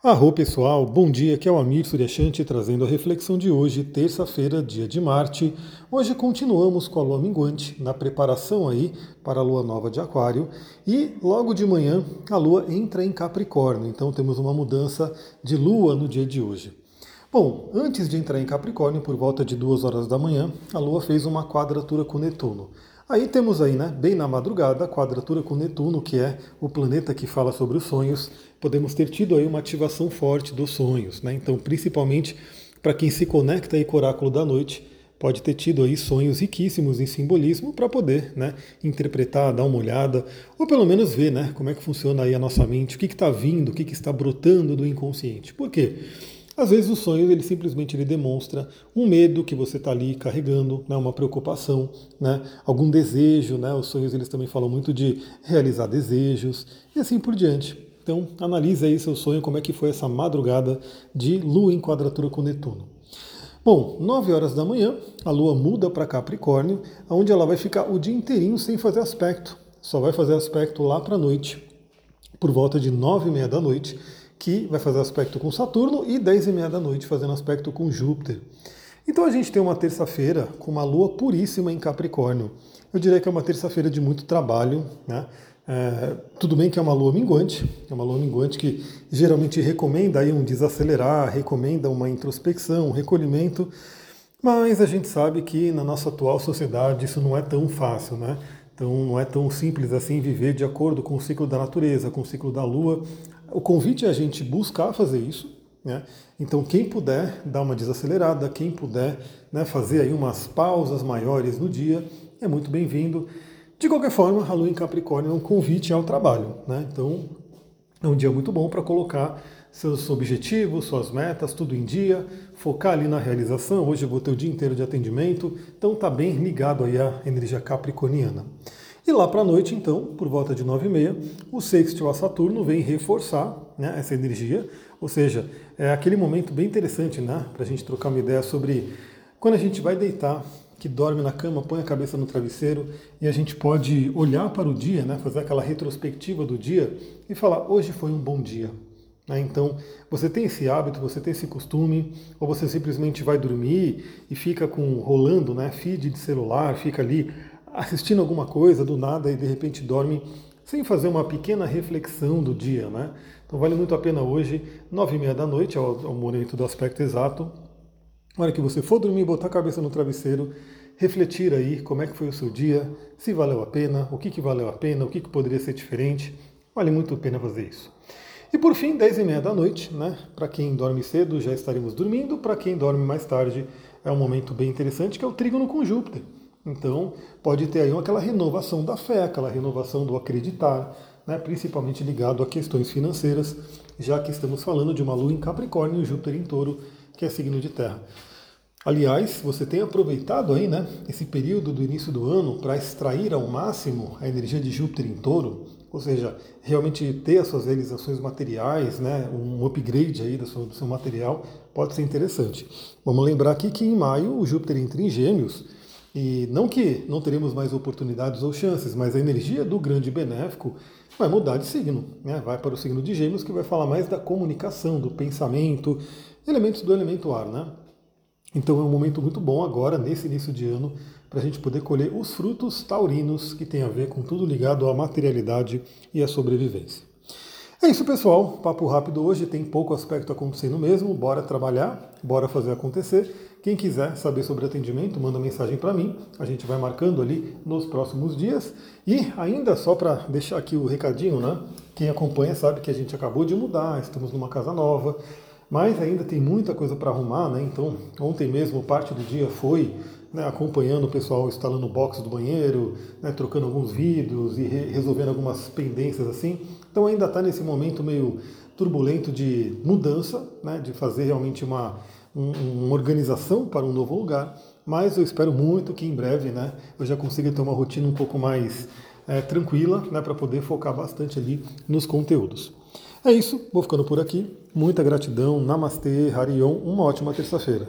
Arro pessoal, bom dia, aqui é o Amir Suryashanti trazendo a reflexão de hoje, terça-feira, dia de Marte. Hoje continuamos com a lua minguante, na preparação aí para a lua nova de Aquário, e logo de manhã a lua entra em Capricórnio, então temos uma mudança de lua no dia de hoje. Bom, antes de entrar em Capricórnio, por volta de duas horas da manhã, a lua fez uma quadratura com Netuno. Aí temos aí, né, bem na madrugada, a quadratura com Netuno, que é o planeta que fala sobre os sonhos. Podemos ter tido aí uma ativação forte dos sonhos, né? Então, principalmente para quem se conecta aí com o oráculo da noite, pode ter tido aí sonhos riquíssimos em simbolismo para poder, né, interpretar, dar uma olhada, ou pelo menos ver, né, como é que funciona aí a nossa mente, o que está vindo, o que, que está brotando do inconsciente. Por quê? Às vezes o sonho ele simplesmente ele demonstra um medo que você está ali carregando, né, uma preocupação, né, algum desejo. Né, os sonhos eles também falam muito de realizar desejos e assim por diante. Então analise aí seu sonho, como é que foi essa madrugada de Lua em quadratura com Netuno. Bom, 9 horas da manhã, a Lua muda para Capricórnio, onde ela vai ficar o dia inteirinho sem fazer aspecto. Só vai fazer aspecto lá para a noite, por volta de 9 e meia da noite que vai fazer aspecto com Saturno, e 10 e meia da noite fazendo aspecto com Júpiter. Então a gente tem uma terça-feira com uma lua puríssima em Capricórnio. Eu diria que é uma terça-feira de muito trabalho, né? É, tudo bem que é uma lua minguante, é uma lua minguante que geralmente recomenda aí um desacelerar, recomenda uma introspecção, um recolhimento, mas a gente sabe que na nossa atual sociedade isso não é tão fácil, né? Então não é tão simples assim viver de acordo com o ciclo da natureza, com o ciclo da lua. O convite é a gente buscar fazer isso. Né? Então, quem puder dar uma desacelerada, quem puder né, fazer aí umas pausas maiores no dia, é muito bem-vindo. De qualquer forma, a Lua em Capricórnio é um convite ao trabalho. Né? Então, é um dia muito bom para colocar seus objetivos, suas metas, tudo em dia, focar ali na realização. Hoje eu vou ter o dia inteiro de atendimento, então está bem ligado aí à energia capricorniana. E lá para a noite, então, por volta de 9 e meia, o sextil a Saturno vem reforçar né, essa energia, ou seja, é aquele momento bem interessante né, para a gente trocar uma ideia sobre quando a gente vai deitar, que dorme na cama, põe a cabeça no travesseiro e a gente pode olhar para o dia, né, fazer aquela retrospectiva do dia e falar: hoje foi um bom dia. Né, então, você tem esse hábito, você tem esse costume, ou você simplesmente vai dormir e fica com rolando, né, feed de celular, fica ali assistindo alguma coisa do nada e de repente dorme sem fazer uma pequena reflexão do dia, né? Então vale muito a pena hoje, nove e meia da noite, ao, ao momento do aspecto exato, na hora que você for dormir, botar a cabeça no travesseiro, refletir aí como é que foi o seu dia, se valeu a pena, o que, que valeu a pena, o que, que poderia ser diferente. Vale muito a pena fazer isso. E por fim, 10 e meia da noite, né? Para quem dorme cedo, já estaremos dormindo. Para quem dorme mais tarde, é um momento bem interessante, que é o trígono com Júpiter. Então, pode ter aí aquela renovação da fé, aquela renovação do acreditar, né, principalmente ligado a questões financeiras, já que estamos falando de uma lua em Capricórnio e Júpiter em Touro, que é signo de terra. Aliás, você tem aproveitado aí, né, esse período do início do ano para extrair ao máximo a energia de Júpiter em Touro, ou seja, realmente ter as suas realizações materiais, né, um upgrade aí do seu, do seu material, pode ser interessante. Vamos lembrar aqui que em maio o Júpiter entra em Gêmeos, e não que não teremos mais oportunidades ou chances, mas a energia do grande benéfico vai mudar de signo, né? vai para o signo de Gêmeos, que vai falar mais da comunicação, do pensamento, elementos do elemento ar. Né? Então é um momento muito bom agora, nesse início de ano, para a gente poder colher os frutos taurinos que tem a ver com tudo ligado à materialidade e à sobrevivência. É isso, pessoal. Papo rápido hoje, tem pouco aspecto acontecendo mesmo. Bora trabalhar, bora fazer acontecer. Quem quiser saber sobre atendimento, manda mensagem para mim. A gente vai marcando ali nos próximos dias. E ainda só para deixar aqui o recadinho, né? Quem acompanha sabe que a gente acabou de mudar, estamos numa casa nova, mas ainda tem muita coisa para arrumar, né? Então, ontem mesmo parte do dia foi né, acompanhando o pessoal instalando box do banheiro, né, trocando alguns vidros e re resolvendo algumas pendências assim. Então ainda está nesse momento meio turbulento de mudança, né, de fazer realmente uma uma organização para um novo lugar, mas eu espero muito que em breve né, eu já consiga ter uma rotina um pouco mais é, tranquila né, para poder focar bastante ali nos conteúdos. É isso, vou ficando por aqui. Muita gratidão, Namastê, Harion, uma ótima terça-feira.